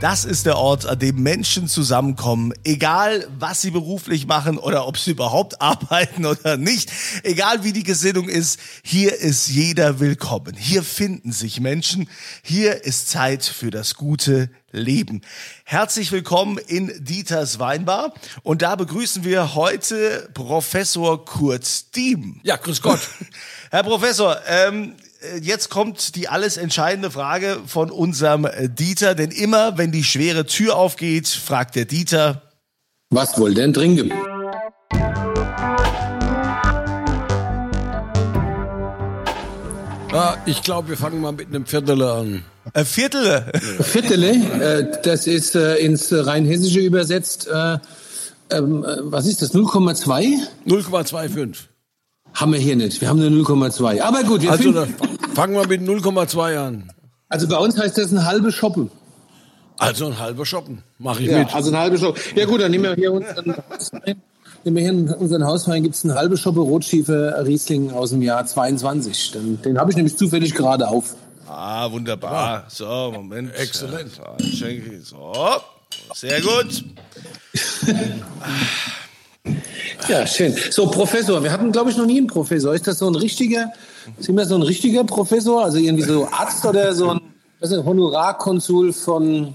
Das ist der Ort, an dem Menschen zusammenkommen, egal was sie beruflich machen oder ob sie überhaupt arbeiten oder nicht, egal wie die Gesinnung ist, hier ist jeder willkommen. Hier finden sich Menschen, hier ist Zeit für das gute Leben. Herzlich willkommen in Dieters Weinbar und da begrüßen wir heute Professor Kurt Diem. Ja, grüß Gott. Herr Professor, ähm, jetzt kommt die alles entscheidende Frage von unserem äh, Dieter, denn immer wenn die schwere Tür aufgeht, fragt der Dieter, Was wohl denn trinken? Ja, ich glaube, wir fangen mal mit einem Viertel an. äh, Viertel, Viertele, äh, das ist äh, ins Rheinhessische übersetzt, äh, ähm, äh, was ist das, 0,2? 0,25. Haben wir hier nicht, wir haben nur 0,2. Aber gut, wir Also fangen wir mit 0,2 an. also bei uns heißt das ein halbe Schoppen. Also ein halber Shoppen. Mache ich Ja, mit. also ein halbe Schoppen. Ja gut, dann nehmen wir hier unseren Hauswein. Nehmen wir hier in unseren Hauswein, gibt's einen halbe Schoppe Rotschiefe Riesling aus dem Jahr 22. Den, den habe ich nämlich zufällig gerade auf. Ah, wunderbar. So, Moment. Exzellent. So, sehr gut. Ja, schön. So, Professor, wir hatten, glaube ich, noch nie einen Professor. Ist das so ein richtiger, sind wir so ein richtiger Professor? Also irgendwie so Arzt oder so ein Honorarkonsul von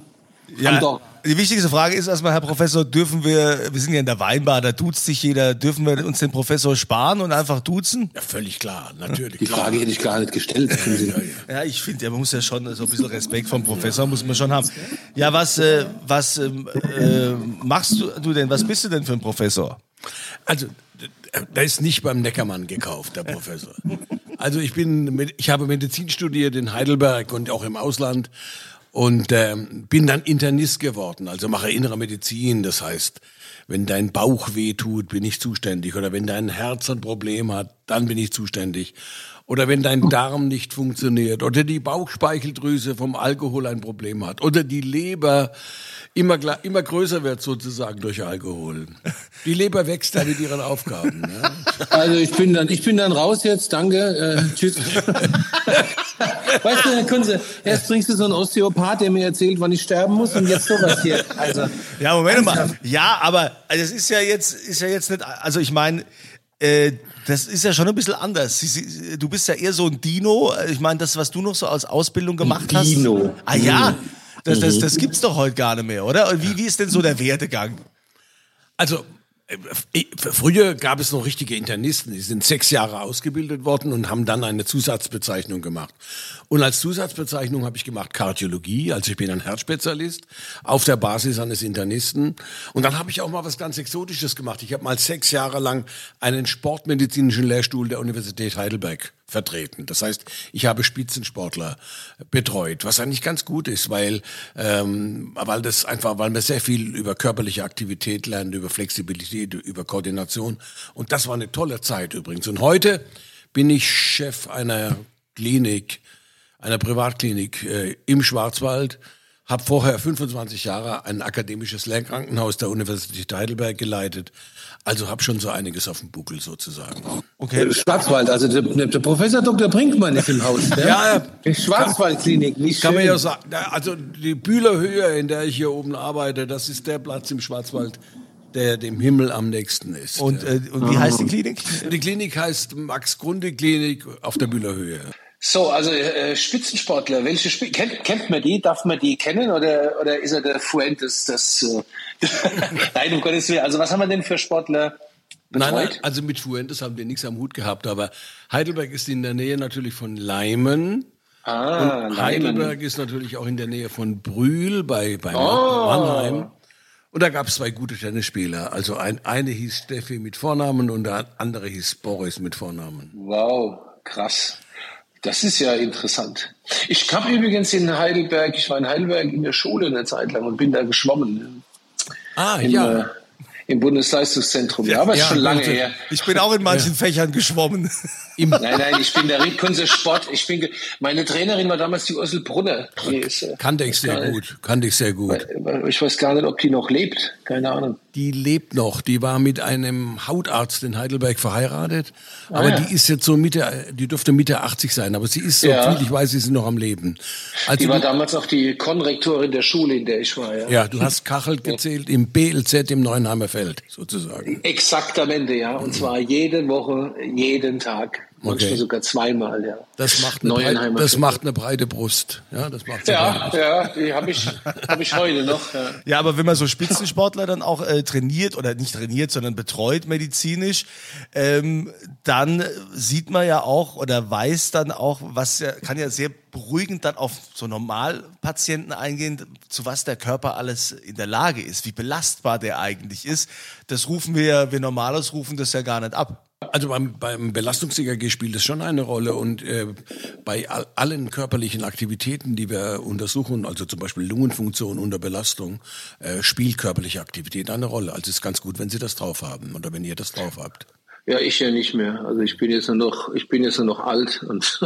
Ja, Andorra? die wichtigste Frage ist erstmal, Herr Professor, dürfen wir, wir sind ja in der Weinbar, da duzt sich jeder, dürfen wir uns den Professor sparen und einfach duzen? Ja, völlig klar, natürlich. Die klar. Frage hätte ich gar nicht gestellt. Ja, ich finde, ja, man muss ja schon so ein bisschen Respekt vom Professor muss man schon haben. Ja, was, äh, was ähm, äh, machst du, du denn? Was bist du denn für ein Professor? Also, der ist nicht beim Neckermann gekauft, der Professor. Also ich bin, ich habe Medizin studiert in Heidelberg und auch im Ausland und ähm, bin dann Internist geworden, also mache innere Medizin. Das heißt, wenn dein Bauch weh tut, bin ich zuständig. Oder wenn dein Herz ein Problem hat, dann bin ich zuständig. Oder wenn dein Darm nicht funktioniert. Oder die Bauchspeicheldrüse vom Alkohol ein Problem hat. Oder die Leber immer, immer größer wird sozusagen durch Alkohol. Die Leber wächst da mit ihren Aufgaben. Ne? Also ich bin dann, ich bin dann raus jetzt. Danke. Äh, tschüss. weißt du, Herr Kunze, erst bringst du so einen Osteopath, der mir erzählt, wann ich sterben muss, und jetzt sowas hier. Also Ja, Moment mal. Ja, aber also es ist ja jetzt, ist ja jetzt nicht, also ich meine, äh, das ist ja schon ein bisschen anders. Sie- Sie- Du bist ja eher so ein Dino. Ich meine, das, was du noch so als Ausbildung gemacht hast. Dino. Ah ja, das, das, das gibt's doch heute gar nicht mehr, oder? Und Wie, wie ist denn so der Werdegang? Also früher gab es noch richtige Internisten, die sind sechs Jahre ausgebildet worden und haben dann eine Zusatzbezeichnung gemacht. Und als Zusatzbezeichnung habe ich gemacht Kardiologie, also ich bin ein Herzspezialist auf der Basis eines Internisten. Und dann habe ich auch mal was ganz Exotisches gemacht. Ich habe mal sechs Jahre lang einen sportmedizinischen Lehrstuhl der Universität Heidelberg vertreten. Das heißt, ich habe Spitzensportler betreut, was eigentlich ganz gut ist, weil ähm, weil das einfach, weil man sehr viel über körperliche Aktivität lernt, über Flexibilität, über Koordination. Und das war eine tolle Zeit übrigens. Und heute bin ich Chef einer Klinik, einer Privatklinik äh, im Schwarzwald. Habe vorher 25 Jahre ein akademisches Lehrkrankenhaus der Universität Heidelberg geleitet. Also habe schon so einiges auf dem Buckel sozusagen. Okay. Schwarzwald, also der, der Professor Dr. Brinkmann ist im Haus. Ja, Ja, Die Schwarzwaldklinik, wie Kann man ja sagen, also die Bühlerhöhe, in der ich hier oben arbeite, das ist der Platz im Schwarzwald, der dem Himmel am nächsten ist. Und, äh, und wie heißt die Klinik? die Klinik heißt Max-Grunde-Klinik auf der Bühlerhöhe. So, also äh, Spitzensportler, welche Sp kennt, kennt man die? Darf man die kennen oder, oder ist er der Fuentes? Das, äh, Nein, um Gottes Willen. Also was haben wir denn für Sportler betreut? Nein, nein, also mit Fuentes haben wir nichts am Hut gehabt, aber Heidelberg ist in der Nähe natürlich von Leimen. Ah, Und Leimen. Heidelberg ist natürlich auch in der Nähe von Brühl bei, bei Oh. Mannheim. Und da gab es zwei gute Tennisspieler. Also ein, eine hieß Steffi mit Vornamen und der andere hieß Boris mit Vornamen. Wow, krass. Das ist ja interessant. Ich habe übrigens in Heidelberg, ich war in Heidelberg in der Schule eine Zeit lang und bin da geschwommen. Ah, Im, ja. äh, im Bundesleistungszentrum. Ja, aber Ja, schon lange her. Ich bin auch in manchen Fächern geschwommen. Im, Nein, nein, ich bin der Kunze Sport. Ich bin, meine Trainerin war damals die Ursel Brunner. Die ist, äh, kannte ich sehr gut, kannte ich sehr gut. Ich weiß gar nicht, ob die noch lebt. Keine Ahnung. Die lebt noch. Die war mit einem Hautarzt in Heidelberg verheiratet. Aber ja. die ist jetzt so Mitte, die dürfte Mitte 80 sein. Aber sie ist, so Ja. viel ich weiß, sie ist noch am Leben. Also Die war du, damals auch die Konrektorin der Schule, in der ich war. Ja. ja, du hast Kachel gezählt im BLZ im Neuenheimer Feld, sozusagen. Exaktamente, ja. Und zwar jede Woche, jeden Tag. Manchmal Okay. sogar zweimal, ja. Das macht eine, breite, das macht eine breite Brust. Ja, das macht Ja, Brust. ja, die habe ich, hab ich heute noch. Ja. Ja, aber wenn man so Spitzensportler dann auch äh, trainiert oder nicht trainiert, sondern betreut medizinisch, ähm, dann sieht man ja auch oder weiß dann auch, was ja, kann ja sehr beruhigend dann auf so Normalpatienten eingehen, zu was der Körper alles in der Lage ist, wie belastbar der eigentlich ist. Das rufen wir ja, wir Normales rufen das ja gar nicht ab. Also beim, beim Belastungs-EKG spielt es schon eine Rolle und äh, bei all, allen körperlichen Aktivitäten, die wir untersuchen, also zum Beispiel Lungenfunktion unter Belastung, äh, spielt körperliche Aktivität eine Rolle. Also es ist ganz gut, wenn Sie das drauf haben oder wenn ihr das drauf habt. Ja, ich ja nicht mehr. Also ich bin jetzt nur noch, ich bin jetzt nur noch alt und,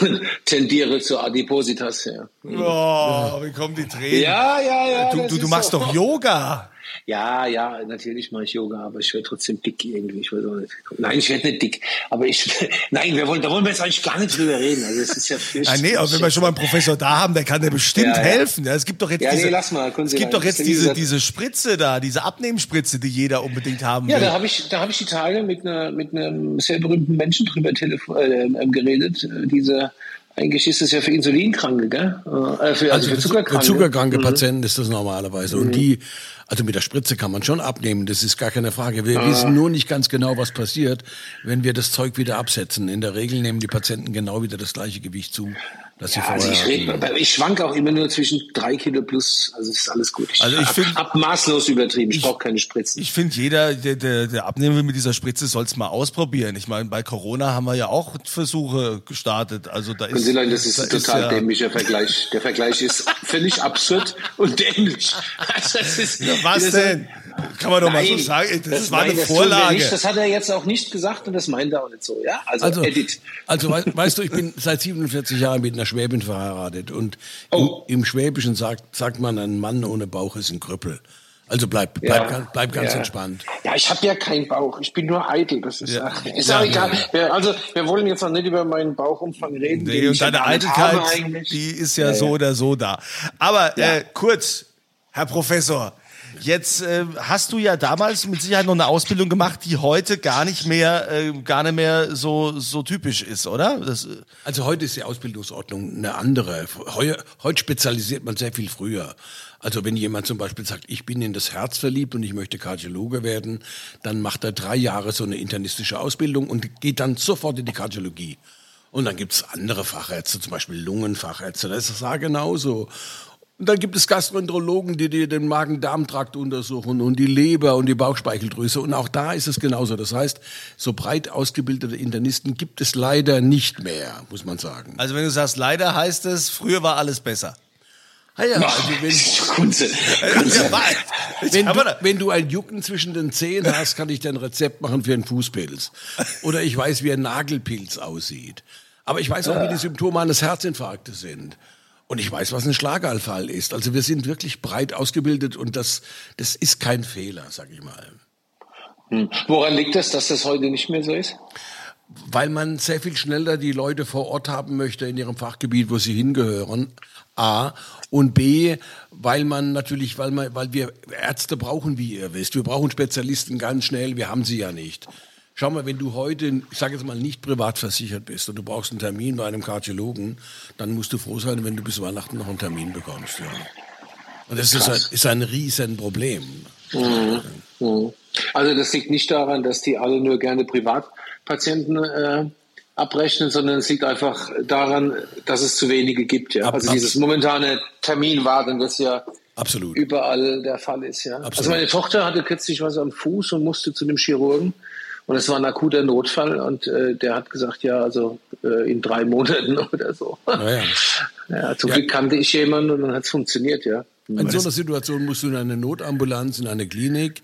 und tendiere zur Adipositas, ja. Oh, wie kommen die Tränen? Ja, ja, ja. Du, das du, du machst so. doch Yoga. Ja, ja, natürlich mache ich Yoga, aber ich werde trotzdem dick irgendwie. Ich werd auch nicht, nein, ich werde nicht dick. Aber ich, nein, wir wollen, da wollen wir jetzt eigentlich gar nicht drüber reden. Also es ist ja Ah, nee, aber wenn wir schon mal einen Professor da haben, der kann dir bestimmt Ja, ja. helfen. Ja, es gibt doch jetzt Ja, nee, diese, lass mal, es gibt rein. doch jetzt ja diese, diese Spritze da, diese Abnehmspritze, die jeder unbedingt haben Ja, will. da habe ich, da habe ich die Tage mit einer, mit einem sehr berühmten Menschen drüber telefon äh, ähm, geredet. Diese, eigentlich ist es ja für Insulinkranke, gell? Äh, für, also, für Zuckerkranke. Für zuckerkranke Mhm. Patienten ist das normalerweise. Und die, also mit der Spritze kann man schon abnehmen, das ist gar keine Frage. Wir Ah. wissen nur nicht ganz genau, was passiert, wenn wir das Zeug wieder absetzen. In der Regel nehmen die Patienten genau wieder das gleiche Gewicht zu, das sie Ja, also vorher ich, hatten. rede, ich schwank auch immer nur zwischen drei Kilo plus, also es ist alles gut. Ich, Also ich hab- find- hab maßlos übertrieben, ich, brauche keine Spritzen. Ich finde, jeder, der, der, der abnehmen will mit dieser Spritze, soll es mal ausprobieren. Ich meine, bei Corona haben wir ja auch Versuche gestartet. Also da Können ist, Sie sagen, das ist da ein total ja, dämlicher Vergleich. Der Vergleich ist völlig absurd und dämlich. Also das ist, Ja, was das denn? Kann man doch mal so Nein, sagen. Das, war nein, eine das Vorlage. Nicht. Das hat er jetzt auch nicht gesagt und das meint er auch nicht so. Ja, also, Also, Edit. also wei- weißt du, ich bin seit 47 Jahren mit einer Schwäbin verheiratet und Oh. im, im Schwäbischen sagt, sagt man, ein Mann ohne Bauch ist ein Krüppel. Also bleib, bleib, Ja. ganz- bleib ganz Ja. entspannt. Ja, ich habe ja keinen Bauch. Ich bin nur eitel. Das ist, Ja. ach, ist Ja, auch egal. Wir, also wir wollen jetzt noch nicht über meinen Bauchumfang reden. Nee, und deine Eitelkeit, die ist ja, so oder so da. Aber äh, kurz, Herr Professor, jetzt äh, hast du ja damals mit Sicherheit noch eine Ausbildung gemacht, die heute gar nicht mehr, äh, gar nicht mehr so so typisch ist, oder? Das, äh, Also heute ist die Ausbildungsordnung eine andere. Heu, heute spezialisiert man sehr viel früher. Also wenn jemand zum Beispiel sagt, ich bin in das Herz verliebt und ich möchte Kardiologe werden, dann macht er drei Jahre so eine internistische Ausbildung und geht dann sofort in die Kardiologie. Und dann gibt's andere Fachärzte, zum Beispiel Lungenfachärzte, das ist das genauso. Und dann gibt es Gastroenterologen, die dir den Magen-Darm-Trakt untersuchen und die Leber und die Bauchspeicheldrüse. Und auch da ist es genauso. Das heißt, so breit ausgebildete Internisten gibt es leider nicht mehr, muss man sagen. also wenn du sagst, leider heißt es, früher war alles besser. Ah ja, also wenn, Kunze. Ja, war- wenn, du, wenn du ein Jucken zwischen den Zehen hast, kann ich dir ein Rezept machen für einen Fußpilz. Oder ich weiß, wie ein Nagelpilz aussieht. Aber ich weiß auch, wie die Symptome eines Herzinfarktes sind. Und ich weiß, was ein Schlaganfall ist. Also wir sind wirklich breit ausgebildet und das, das ist kein Fehler, sag ich mal. Hm. Woran liegt das, dass das heute nicht mehr so ist? Weil man sehr viel schneller die Leute vor Ort haben möchte in ihrem Fachgebiet, wo sie hingehören. A. Und B, weil man natürlich, weil man, weil wir Ärzte brauchen, wie ihr wisst. Wir brauchen Spezialisten ganz schnell, wir haben sie ja nicht. Schau mal, wenn du heute, ich sage jetzt mal, nicht privat versichert bist und du brauchst einen Termin bei einem Kardiologen, dann musst du froh sein, wenn du bis Weihnachten noch einen Termin bekommst. Ja. Und das ist ein, ist ein Riesenproblem. Mhm. Also das liegt nicht daran, dass die alle nur gerne Privatpatienten äh, abrechnen, sondern es liegt einfach daran, dass es zu wenige gibt. Ja? Ab- Also ab- dieses momentane Terminwarten, das ja Absolut. überall der Fall ist. Ja? Also meine Tochter hatte kürzlich was am Fuß und musste zu dem Chirurgen. Und es war ein akuter Notfall und äh, der hat gesagt, ja, also äh, in drei Monaten oder so. Naja. Ja, zum Ja. Glück kannte ich jemanden und dann hat es funktioniert, ja. In so einer Situation musst du in eine Notambulanz, in eine Klinik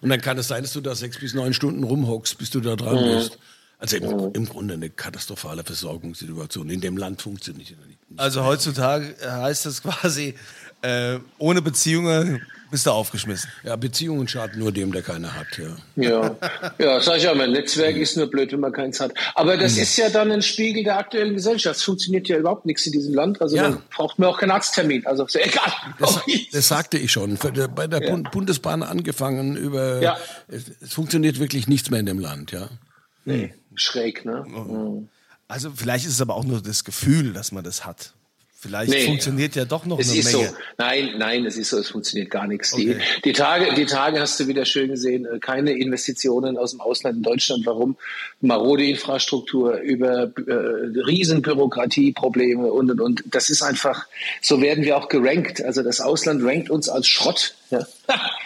und dann kann es sein, dass du da sechs bis neun Stunden rumhockst, bis du da dran bist. Also im, im Grunde eine katastrophale Versorgungssituation. In dem Land funktioniert nicht. Also heutzutage heißt das quasi, Äh, ohne Beziehungen bist du aufgeschmissen. Ja, Beziehungen schaden nur dem, der keine hat, ja. Ja, ja, sag ich ja, mein Netzwerk ist nur blöd, wenn man keins hat. Aber das ist ja dann ein Spiegel der aktuellen Gesellschaft. Es funktioniert ja überhaupt nichts in diesem Land. Also Ja. man braucht mir auch keinen Arzttermin. Also ist ja egal. Das, das sagte ich schon. Bei der Ja. Bund- Bundesbahn angefangen über. Ja. Es, es funktioniert wirklich nichts mehr in dem Land, ja. Schräg, ne? Mhm. Also vielleicht ist es aber auch nur das Gefühl, dass man das hat. Vielleicht Nee. funktioniert ja doch noch Es eine ist Menge. so. Nein, nein, es ist so, es funktioniert gar nichts. Okay. Die, die, Tage, die Tage hast du wieder schön gesehen, äh, keine Investitionen aus dem Ausland in Deutschland. Warum? Marode Infrastruktur, über äh, Riesenbürokratieprobleme und, und, und. Das ist einfach, so werden wir auch gerankt. Also das Ausland rankt uns als Schrott. Ja.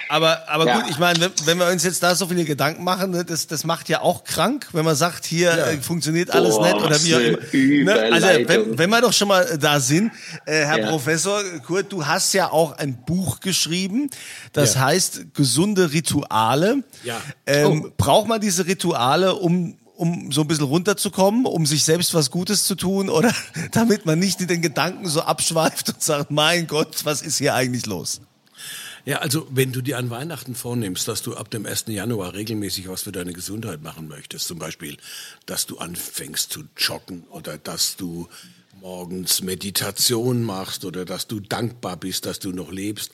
Aber, aber Ja. gut, ich meine, wenn, wenn wir uns jetzt da so viele Gedanken machen, ne, das, das macht ja auch krank, wenn man sagt, hier äh, funktioniert alles Boah, nicht oder wie auch immer. Ne? Also wenn, wenn wir doch schon mal da sind, äh, Herr Ja. Professor Kurt, du hast ja auch ein Buch geschrieben, das Ja. heißt Gesunde Rituale. Ja. Ähm, Braucht man diese Rituale, um um so ein bisschen runterzukommen, um sich selbst was Gutes zu tun oder damit man nicht in den Gedanken so abschweift und sagt, mein Gott, was ist hier eigentlich los? Ja, also wenn du dir an Weihnachten vornimmst, dass du ab dem 1. Januar regelmäßig was für deine Gesundheit machen möchtest, zum Beispiel, dass du anfängst zu joggen oder dass du morgens Meditation machst oder dass du dankbar bist, dass du noch lebst,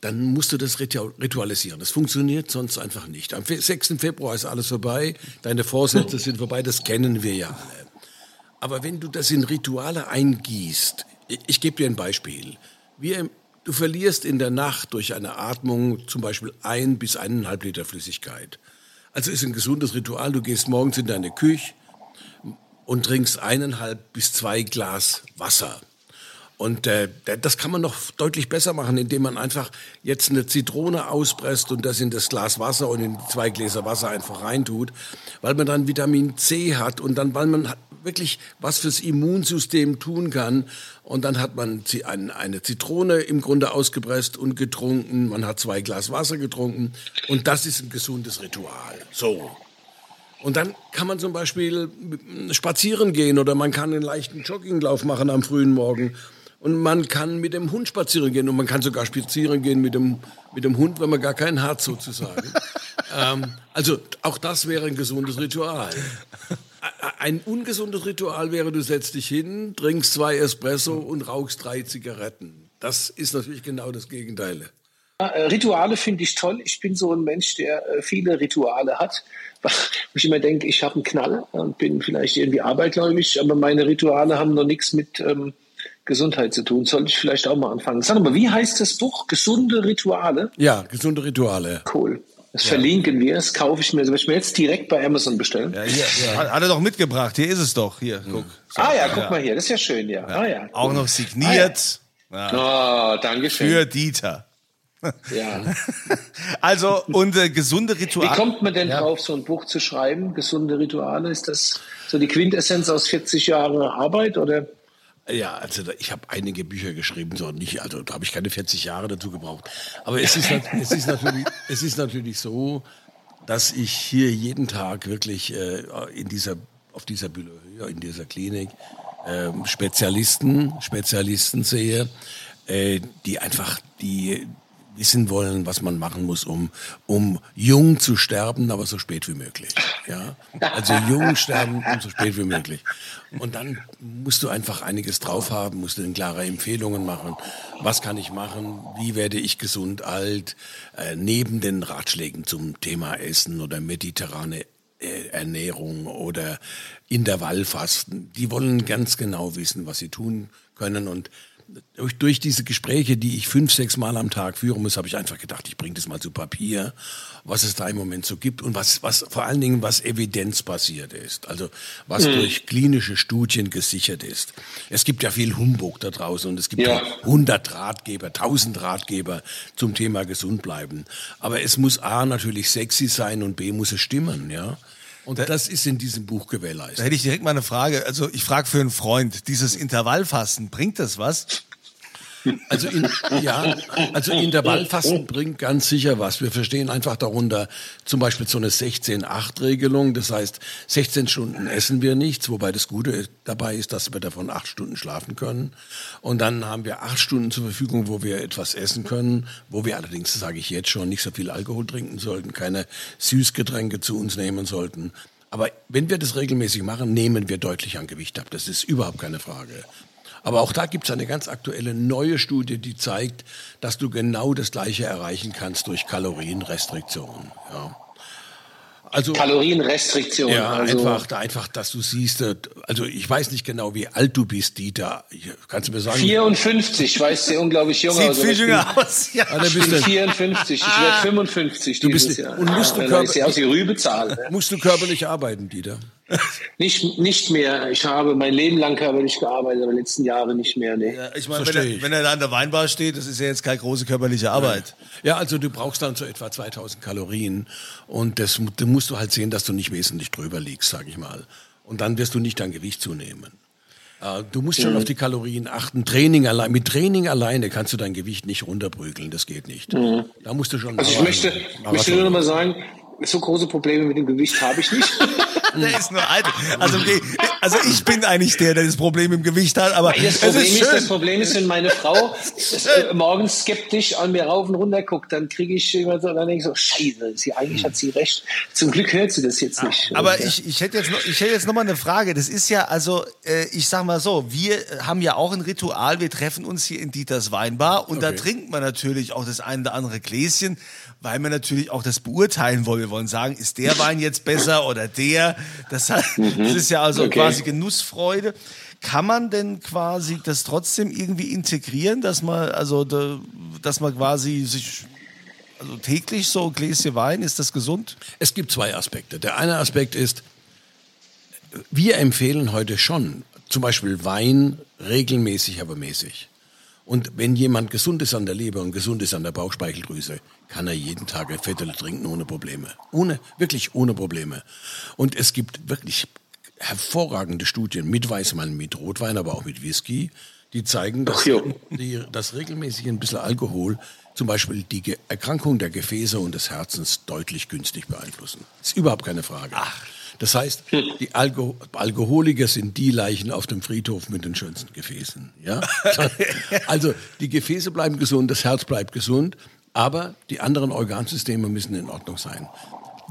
dann musst du das ritu- ritualisieren. Das funktioniert sonst einfach nicht. Am fe- 6. Februar ist alles vorbei, deine Vorsätze sind vorbei, das kennen wir ja alle. Aber wenn du das in Rituale eingießt, ich, ich gebe dir ein Beispiel. Wir, du verlierst in der Nacht durch eine Atmung zum Beispiel ein bis eineinhalb Liter Flüssigkeit. Also ist ein gesundes Ritual. Du gehst morgens in deine Küche und trinkst eineinhalb bis zwei Glas Wasser. Und äh, das kann man noch deutlich besser machen, indem man einfach jetzt eine Zitrone auspresst und das in das Glas Wasser und in zwei Gläser Wasser einfach reintut, weil man dann Vitamin C hat und dann, weil man wirklich was fürs Immunsystem tun kann. Und dann hat man eine Zitrone im Grunde ausgepresst und getrunken. Man hat zwei Glas Wasser getrunken und das ist ein gesundes Ritual. So. Und dann kann man zum Beispiel spazieren gehen oder man kann einen leichten Jogginglauf machen am frühen Morgen. Und man kann mit dem Hund spazieren gehen und man kann sogar spazieren gehen mit dem, mit dem Hund, wenn man gar keinen hat sozusagen. ähm, also auch das wäre ein gesundes Ritual. Ein ungesundes Ritual wäre, du setzt dich hin, trinkst zwei Espresso und rauchst drei Zigaretten. Das ist natürlich genau das Gegenteil. Äh, Rituale finde ich toll. Ich bin so ein Mensch, der äh, viele Rituale hat. Wo ich immer denke, ich habe einen Knall und bin vielleicht irgendwie abergläubig, aber meine Rituale haben noch nichts mit ähm, Gesundheit zu tun. Sollte ich vielleicht auch mal anfangen. Sag mal, wie heißt das Buch? Gesunde Rituale? Ja, gesunde Rituale. Cool. Das verlinken wir. Das kaufe ich mir. Das will ich mir jetzt direkt bei Amazon bestellen. Ja, hier, Hat, hat er doch mitgebracht. Hier ist es doch. Hier, guck. So. ah ja, guck mal hier. Das ist ja schön, ja. Ah, ja. Auch noch signiert Oh, danke schön. für Dieter. ja. Also, und äh, gesunde Wie Rituale. kommt man denn drauf, so ein Buch zu schreiben? Gesunde Rituale? Ist das so die Quintessenz aus 40 Jahren Arbeit oder? Ja, also ich habe einige Bücher geschrieben, so nicht, also da habe ich keine 40 Jahre dazu gebraucht. Aber es ist, es ist natürlich, es ist natürlich so, dass ich hier jeden Tag wirklich äh, in dieser, auf dieser Bühne, ja, in dieser Klinik ähm, Spezialisten, Spezialisten sehe, äh, die einfach die wissen wollen, was man machen muss, um, um jung zu sterben, aber so spät wie möglich. Ja? Also jung sterben und so spät wie möglich. Und dann musst du einfach einiges drauf haben, musst du klare Empfehlungen machen. Was kann ich machen? Wie werde ich gesund alt? Äh, neben den Ratschlägen zum Thema Essen oder mediterrane äh, Ernährung oder Intervallfasten. Die wollen ganz genau wissen, was sie tun können und durch, durch diese Gespräche, die ich fünf, sechs Mal am Tag führen muss, habe ich einfach gedacht, ich bringe das mal zu Papier, was es da im Moment so gibt und was, was vor allen Dingen was evidenzbasiert ist, also was durch klinische Studien gesichert ist. Es gibt ja viel Humbug da draußen und es gibt Ja. ja 100 Ratgeber, 1000 Ratgeber zum Thema gesund bleiben. Aber es muss A natürlich sexy sein und B muss es stimmen, ja. Und das ist in diesem Buch Da gewährleistet. hätte ich direkt mal eine Frage. Also ich frage für einen Freund, dieses Intervallfasten, bringt das was? Also, in, ja, also Intervallfasten bringt ganz sicher was. Wir verstehen einfach darunter zum Beispiel so eine 16-8-Regelung. Das heißt, 16 Stunden essen wir nichts, wobei das Gute dabei ist, dass wir davon acht Stunden schlafen können. Und dann haben wir acht Stunden zur Verfügung, wo wir etwas essen können, wo wir allerdings, sage ich jetzt schon, nicht so viel Alkohol trinken sollten, keine Süßgetränke zu uns nehmen sollten. Aber wenn wir das regelmäßig machen, nehmen wir deutlich an Gewicht ab. Das ist überhaupt keine Frage. Aber auch da gibt es eine ganz aktuelle neue Studie, die zeigt, dass du genau das Gleiche erreichen kannst durch Kalorienrestriktion. Ja. Also, Kalorienrestriktion. Ja, also. einfach, einfach, dass du siehst, äh, also ich weiß nicht genau, wie alt du bist, Dieter. Kannst du mir sagen? 54, weißt du, unglaublich jung Sieht viel jünger aus, ja. ja ich bin 54, ich werde 55 du bist, Jahr. Und musst du, ja, körper, aus die Rübezahl. musst du körperlich arbeiten, Dieter? Nicht, nicht mehr. Ich habe mein Leben lang körperlich gearbeitet, aber letzten Jahre nicht mehr. Nee. Ja, ich meine, wenn, er, wenn er da an der Weinbar steht, das ist ja jetzt keine große körperliche Arbeit. Ja, also du brauchst dann so etwa 2000 Kalorien und das, das musst du halt sehen, dass du nicht wesentlich drüber liegst, sag ich mal. Und dann wirst du nicht dein Gewicht zunehmen. Äh, du musst schon mhm. auf die Kalorien achten. Training allein, mit Training alleine kannst du dein Gewicht nicht runterprügeln. Das geht nicht. Mhm. Da musst du schon. Also ich möchte, möchte nur noch mal sagen, so große Probleme mit dem Gewicht habe ich nicht. der ist nur alt. Also, also ich bin eigentlich der, der das Problem im Gewicht hat. Aber das Problem ist, ist, das Problem ist, wenn meine Frau äh, morgens skeptisch an mir rauf und runter guckt, dann kriege ich immer so, dann denke ich so, Scheiße, sie eigentlich hat sie recht. Zum Glück hört sie das jetzt nicht. Aber ja. ich, ich hätte jetzt noch, ich hätte jetzt noch mal eine Frage. Das ist ja also, äh, ich sag mal so, wir haben ja auch ein Ritual. Wir treffen uns hier in Dieters Weinbar und okay. da trinkt man natürlich auch das ein oder andere Gläschen weil wir natürlich auch das beurteilen wollen. Wir wollen sagen, ist der Wein jetzt besser oder der? Das, hat, mhm. das ist ja also okay. quasi Genussfreude. Kann man denn quasi das trotzdem irgendwie integrieren, dass man also dass man quasi sich also täglich so ein Gläschen Wein, ist das gesund? Es gibt zwei Aspekte. Der eine Aspekt ist, wir empfehlen heute schon zum Beispiel Wein regelmäßig, aber mäßig. Und wenn jemand gesund ist an der Leber und gesund ist an der Bauchspeicheldrüse, kann er jeden Tag ein Viertel trinken ohne Probleme. Ohne, wirklich ohne Probleme. Und es gibt wirklich hervorragende Studien mit Weißwein, mit Rotwein, aber auch mit Whisky, die zeigen, dass, die, dass regelmäßig ein bisschen Alkohol zum Beispiel die Erkrankung der Gefäße und des Herzens deutlich günstig beeinflussen. Das ist überhaupt keine Frage. Ach. Das heißt, die Alko Alkoholiker sind die Leichen auf dem Friedhof mit den schönsten Gefäßen. Ja? Also die Gefäße bleiben gesund, das Herz bleibt gesund, aber die anderen Organsysteme müssen in Ordnung sein.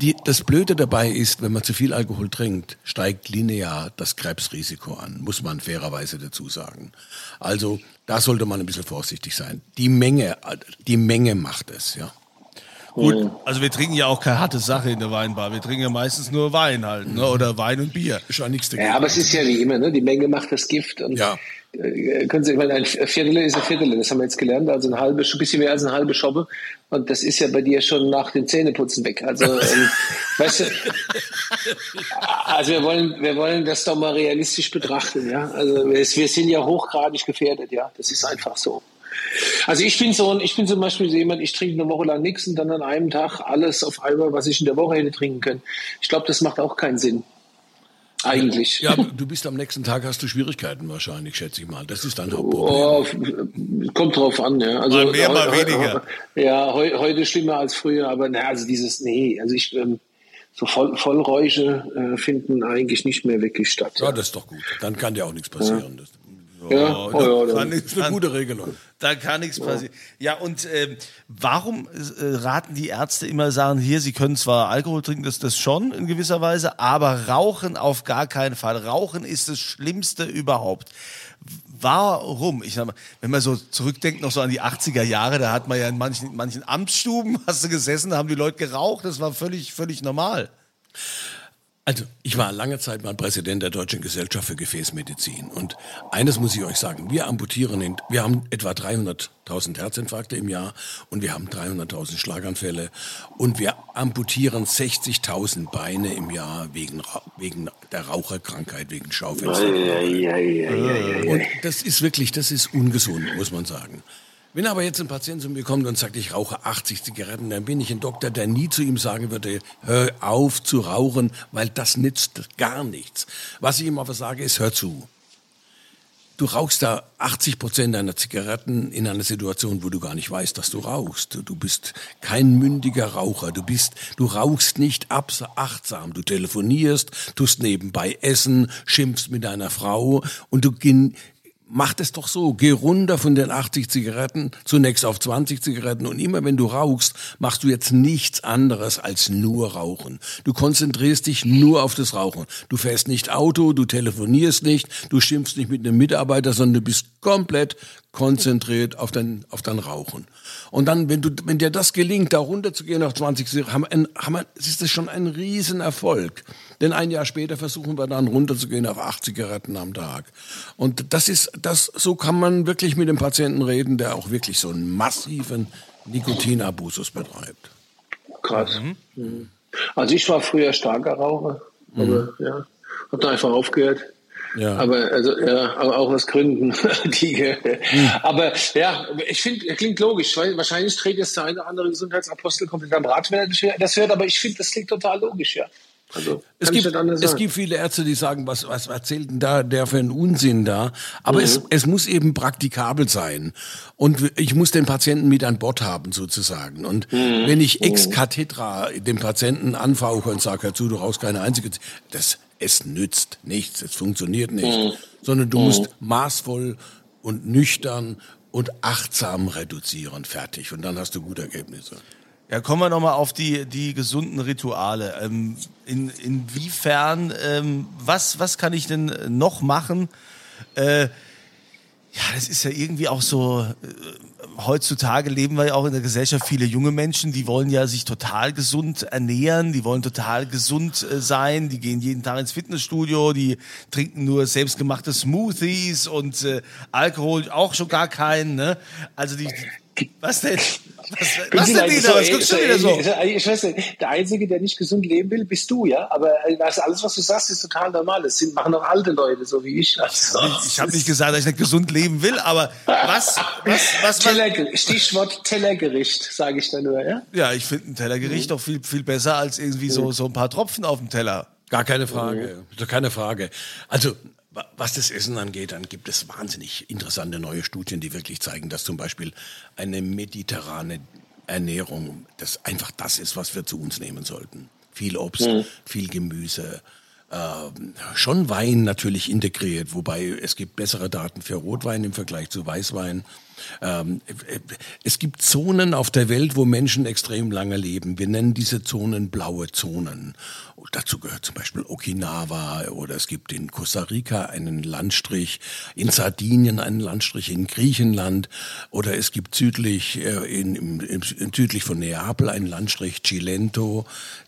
Die, das Blöde dabei ist, wenn man zu viel Alkohol trinkt, steigt linear das Krebsrisiko an, muss man fairerweise dazu sagen. Also da sollte man ein bisschen vorsichtig sein. Die Menge, die Menge macht es, ja. Gut, mhm. also wir trinken ja auch keine harte Sache in der Weinbar. Wir trinken ja meistens nur Wein halt, ne? oder Wein und Bier. Ist ja nichts dagegen. Ja, aber es ist ja wie immer, ne? die Menge macht das Gift. Und ja. Äh, können Sie, ich meine, ein Viertel ist ein Viertel, das haben wir jetzt gelernt, also ein halbe, ein bisschen mehr als eine halbe Schoppe. Und das ist ja bei dir schon nach dem Zähneputzen weg. Also, ähm, weißt du, also wir wollen, wir wollen das doch mal realistisch betrachten, ja. Also wir, wir sind ja hochgradig gefährdet, ja. Das ist einfach so. Also ich bin so, ich bin zum Beispiel so jemand, ich trinke eine Woche lang nichts und dann an einem Tag alles auf einmal, was ich in der Woche hätte trinken können. Ich glaube, das macht auch keinen Sinn. Eigentlich. Ja, du bist am nächsten Tag hast du Schwierigkeiten wahrscheinlich, schätze ich mal. Das ist dein Hauptproblem. Oh, kommt drauf an, ja. Also, mal mehr, mal weniger. Ja, heu, heute schlimmer als früher, aber na, also dieses, nee, also ich, ähm, so Voll, Vollräusche äh, finden eigentlich nicht mehr wirklich statt. Ja, ja, das ist doch gut. Dann kann dir auch nichts passieren. Ja. Ja, oh, ja, kann das ist eine gute Regelung. Da kann nichts passieren. Ja, und ähm, warum äh, raten die Ärzte immer, sagen hier, sie können zwar Alkohol trinken, das das schon in gewisser Weise, aber Rauchen auf gar keinen Fall. Rauchen ist das Schlimmste überhaupt. Warum? Ich sag mal, wenn man so zurückdenkt noch so an die 80er Jahre, da hat man ja in manchen, manchen Amtsstuben, hast du gesessen, da haben die Leute geraucht, das war völlig, völlig normal. Also, ich war lange Zeit mal Präsident der Deutschen Gesellschaft für Gefäßmedizin. Und eines muss ich euch sagen, wir amputieren, in, wir haben etwa 300.000 Herzinfarkte im Jahr und wir haben 300.000 Schlaganfälle und wir amputieren 60.000 Beine im Jahr wegen, wegen der Raucherkrankheit, wegen Schaufenster. Und das ist wirklich, das ist ungesund, muss man sagen. Wenn aber jetzt ein Patient zu mir kommt und sagt, ich rauche 80 Zigaretten, dann bin ich ein Doktor, der nie zu ihm sagen würde, hör auf zu rauchen, weil das nützt gar nichts. Was ich ihm aber sage, ist, hör zu. du rauchst da 80 Prozent deiner Zigaretten in einer Situation, wo du gar nicht weißt, dass du rauchst. Du bist kein mündiger Raucher. Du bist, du rauchst nicht achtsam. Du telefonierst, tust nebenbei essen, schimpfst mit deiner Frau und du mach das doch so. Geh runter von den 80 Zigaretten zunächst auf 20 Zigaretten und immer wenn du rauchst, machst du jetzt nichts anderes als nur rauchen. Du konzentrierst dich nur auf das Rauchen. Du fährst nicht Auto, du telefonierst nicht, du schimpfst nicht mit einem Mitarbeiter, sondern du bist komplett konzentriert auf dein, auf dein Rauchen. Und dann, wenn du, wenn dir das gelingt, da runterzugehen auf 20 Zigaretten, haben, haben, ist das schon ein Riesenerfolg. Denn ein Jahr später versuchen wir dann runterzugehen auf acht Zigaretten am Tag. Und das ist, das, so kann man wirklich mit dem Patienten reden, der auch wirklich so einen massiven Nikotinabusus betreibt. Krass. Mhm. Also ich war früher starker Raucher, aber mhm. ja, hab da einfach aufgehört. Ja. Aber also ja, aber auch aus Gründen, die. Mhm. Aber ja, ich finde, klingt logisch, weil wahrscheinlich trägt jetzt der eine oder andere Gesundheitsapostel komplett am Rad, wenn er das hört, aber ich finde, das klingt total logisch, ja. Also, es, gibt, es gibt viele Ärzte, die sagen, was, was erzählt denn da der für einen Unsinn da? Aber mhm. es, es muss eben praktikabel sein. Und ich muss den Patienten mit an Bord haben, sozusagen. Und mhm. wenn ich ex cathedra dem Patienten anfauche und sage, hör zu, du rauchst keine einzige, das, es nützt nichts, es funktioniert nicht. Mhm. Sondern du musst mhm. maßvoll und nüchtern und achtsam reduzieren, fertig. Und dann hast du gute Ergebnisse. Ja, kommen wir nochmal auf die, die gesunden Rituale. Ähm, in, inwiefern, ähm, was, was kann ich denn noch machen? Äh, ja, das ist ja irgendwie auch so, äh, heutzutage leben wir ja auch in der Gesellschaft viele junge Menschen, die wollen ja sich total gesund ernähren, die wollen total gesund äh, sein, die gehen jeden Tag ins Fitnessstudio, die trinken nur selbstgemachte Smoothies und äh, Alkohol auch schon gar keinen, ne? Also die, was denn? Was, was denn wieder? Was guckst du wieder so? Ich weiß nicht, der Einzige, der nicht gesund leben will, bist du, ja? Aber das, alles, was du sagst, ist total normal. Das sind, machen auch alte Leute, so wie ich. Also, ich habe nicht gesagt, dass ich nicht gesund leben will, aber was, was, was, Teller, Stichwort Tellergericht, sage ich da nur, ja? Ja, ich finde ein Tellergericht mhm. doch viel, viel besser als irgendwie so, so ein paar Tropfen auf dem Teller. Gar keine Frage. Mhm. Keine Frage. Also, was das Essen angeht, dann gibt es wahnsinnig interessante neue Studien, die wirklich zeigen, dass zum Beispiel eine mediterrane Ernährung das einfach das ist, was wir zu uns nehmen sollten. Viel Obst, mhm. viel Gemüse, äh, schon Wein natürlich integriert, wobei es gibt bessere Daten für Rotwein im Vergleich zu Weißwein. Ähm, es gibt Zonen auf der Welt, wo Menschen extrem lange leben. Wir nennen diese Zonen blaue Zonen. Dazu gehört zum Beispiel Okinawa oder es gibt in Costa Rica einen Landstrich, in Sardinien einen Landstrich, in Griechenland oder es gibt südlich, äh, in, in, in, südlich von Neapel einen Landstrich, Cilento.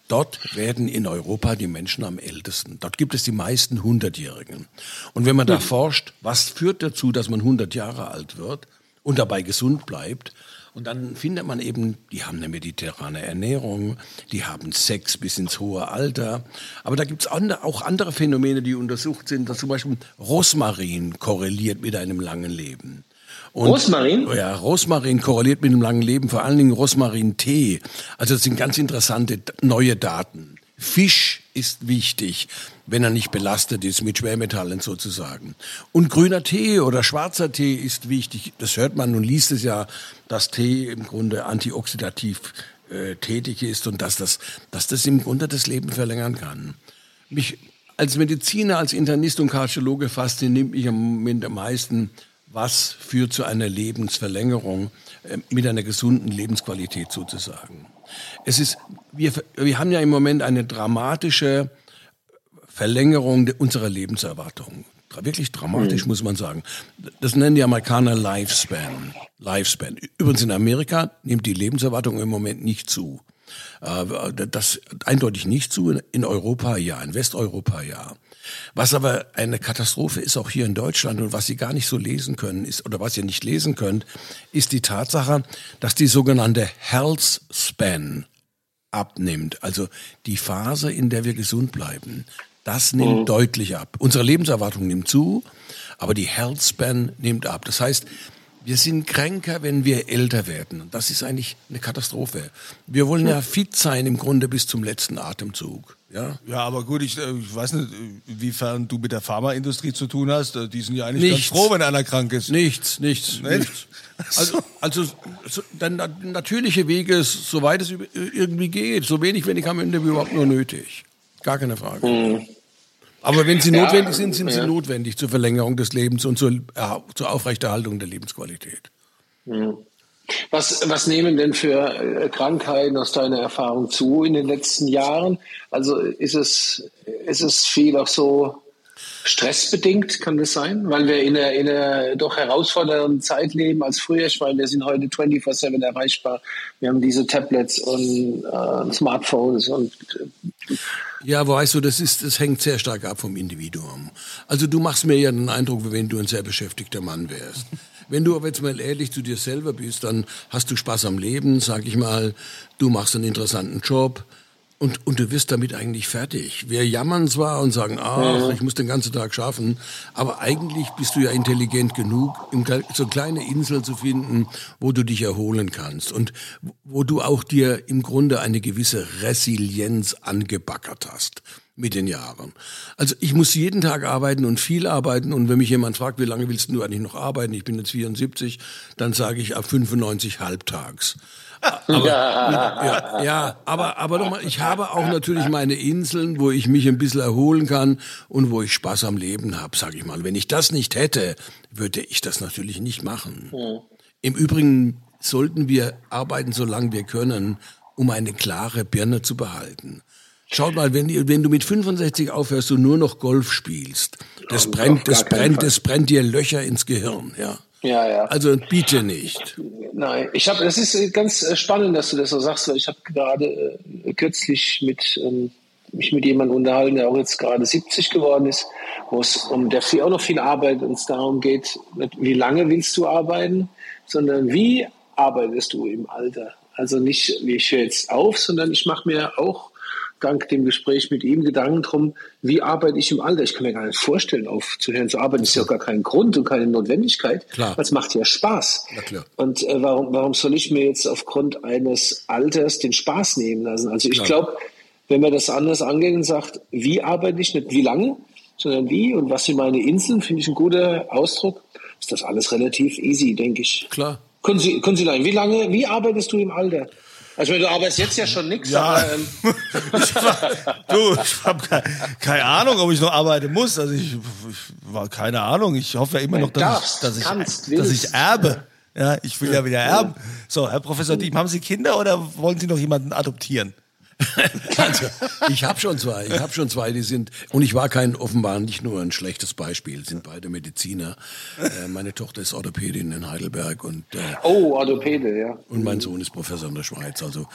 Dort werden in Europa die Menschen am ältesten. Dort gibt es die meisten Hundertjährigen. Und wenn man da forscht, was führt dazu, dass man 100 Jahre alt wird, und dabei gesund bleibt. Und dann findet man eben, die haben eine mediterrane Ernährung, die haben Sex bis ins hohe Alter. Aber da gibt es auch andere Phänomene, die untersucht sind, dass zum Beispiel Rosmarin korreliert mit einem langen Leben. Und, Rosmarin? Ja, Rosmarin korreliert mit einem langen Leben, vor allen Dingen Rosmarin-Tee. Also das sind ganz interessante neue Daten. Fisch ist wichtig, wenn er nicht belastet ist mit Schwermetallen sozusagen. Und grüner Tee oder schwarzer Tee ist wichtig. Das hört man und liest es ja, dass Tee im Grunde antioxidativ äh, tätig ist und dass das, dass das im Grunde das Leben verlängern kann. Mich als Mediziner, als Internist und Kardiologe fasziniert mich am am meisten, was führt zu einer Lebensverlängerung äh, mit einer gesunden Lebensqualität sozusagen. Es ist, wir, wir haben ja im Moment eine dramatische Verlängerung unserer Lebenserwartung. Wirklich dramatisch, mhm. muss man sagen. Das nennen die Amerikaner Lifespan. Lifespan. Übrigens in Amerika nimmt die Lebenserwartung im Moment nicht zu. Äh, das eindeutig nicht zu. In Europa ja, in Westeuropa ja. Was aber eine Katastrophe ist, auch hier in Deutschland, und was Sie gar nicht so lesen können, ist, oder was ihr nicht lesen könnt, ist die Tatsache, dass die sogenannte Health Span abnimmt. Also die Phase, in der wir gesund bleiben. Das nimmt mhm. deutlich ab. Unsere Lebenserwartung nimmt zu, aber die Health Span nimmt ab. Das heißt, Wir sind kränker, wenn wir älter werden. Und das ist eigentlich eine Katastrophe. Wir wollen ja fit sein im Grunde bis zum letzten Atemzug. Ja, Ja, aber gut, ich, äh, ich weiß nicht, inwiefern du mit der Pharmaindustrie zu tun hast. Äh, Die sind ja eigentlich Nichts. ganz froh, wenn einer krank ist. nichts, nichts, Nee? nichts. Also, also so, der na- natürliche Weg ist, soweit es irgendwie geht. So wenig Medikamente wie überhaupt nur nötig. Gar keine Frage. Aber wenn sie Ja, notwendig sind, sind sie ja. notwendig zur Verlängerung des Lebens und zur, ja, zur Aufrechterhaltung der Lebensqualität. Was, was nehmen denn für äh, Krankheiten aus deiner Erfahrung zu in den letzten Jahren? Also ist es, ist es viel auch so stressbedingt, kann das sein? Weil wir in einer, in einer doch herausfordernden Zeit leben als früher. Ich meine, wir sind heute 24-7 erreichbar. Wir haben diese Tablets und äh, Smartphones und äh, Ja, weißt du, das ist, das hängt sehr stark ab vom Individuum. Also du machst mir ja den Eindruck, wie wenn du ein sehr beschäftigter Mann wärst. Wenn du aber jetzt mal ehrlich zu dir selber bist, dann hast du Spaß am Leben, sag ich mal. Du machst einen interessanten Job und, und du wirst damit eigentlich fertig. Wir jammern zwar und sagen, ach, ich muss den ganzen Tag schaffen, aber eigentlich bist du ja intelligent genug, Kle- so eine kleine Insel zu finden, wo du dich erholen kannst und wo du auch dir im Grunde eine gewisse Resilienz angebackert hast mit den Jahren. Also ich muss jeden Tag arbeiten und viel arbeiten und wenn mich jemand fragt, wie lange willst du eigentlich noch arbeiten? Ich bin jetzt 74, dann sage ich ab 95 halbtags. Aber, ja, ja, aber, aber nochmal, ich habe auch natürlich meine Inseln, wo ich mich ein bisschen erholen kann und wo ich Spaß am Leben habe, sage ich mal. Wenn ich das nicht hätte, würde ich das natürlich nicht machen. Im Übrigen sollten wir arbeiten, solange wir können, um eine klare Birne zu behalten. Schaut mal, wenn, wenn du mit 65 aufhörst und nur noch Golf spielst, das brennt, das brennt, das brennt dir Löcher ins Gehirn, ja. Ja, ja. Also bitte nicht. Nein, ich habe, das ist äh, ganz äh, spannend, dass du das so sagst, weil ich habe gerade äh, kürzlich mit ähm, mich mit jemandem unterhalten, der auch jetzt gerade 70 geworden ist, wo es um der viel, auch noch viel arbeitet und es darum geht, wie lange willst du arbeiten, sondern wie arbeitest du im Alter. Also nicht, wie ich höre jetzt auf, sondern ich mache mir auch dank dem Gespräch mit ihm Gedanken drum, wie arbeite ich im Alter? Ich kann mir gar nicht vorstellen, aufzuhören zu arbeiten. Das ist ja gar kein Grund und keine Notwendigkeit. Klar. weil Es macht ja Spaß. Und äh, warum, warum soll ich mir jetzt aufgrund eines Alters den Spaß nehmen lassen? Also ich glaube, wenn man das anders angeht und sagt, wie arbeite ich, nicht wie lange, sondern wie und was sind meine Inseln, finde ich ein guter Ausdruck, ist das alles relativ easy, denke ich. Klar. Können Sie, können Sie sagen, wie lange, wie arbeitest du im Alter? Also du arbeitest jetzt ja schon nichts, Ja. aber ähm, Du, ich habe keine, keine Ahnung, ob ich noch arbeiten muss. Also ich, ich war keine Ahnung. Ich hoffe ja immer noch, dass Darfst, ich, dass ich, kannst, dass ich erbe. Ja, ich will ja wieder erben. So, Herr Professor Diem, haben Sie Kinder oder wollen Sie noch jemanden adoptieren? Also, ich habe schon zwei, ich habe schon zwei, die sind und ich war kein offenbar nicht nur ein schlechtes Beispiel, sind beide Mediziner. Äh, meine Tochter ist Orthopädin in Heidelberg und äh, oh, Orthopäde, ja. und mein Sohn ist Professor in der Schweiz. Also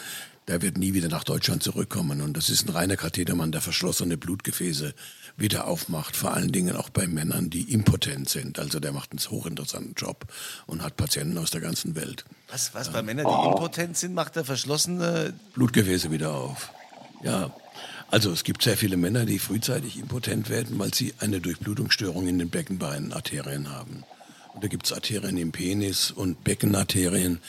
der wird nie wieder nach Deutschland zurückkommen. Und das ist ein reiner Kathetermann, der verschlossene Blutgefäße wieder aufmacht. Vor allen Dingen auch bei Männern, die impotent sind. Also der macht einen hochinteressanten Job und hat Patienten aus der ganzen Welt. Was, was bei Männern, die impotent sind, macht der verschlossene. Blutgefäße wieder auf. Ja. Also es gibt sehr viele Männer, die frühzeitig impotent werden, weil sie eine Durchblutungsstörung in den Beckenbeinen, Arterien haben. Und da gibt es Arterien im Penis und Beckenarterien,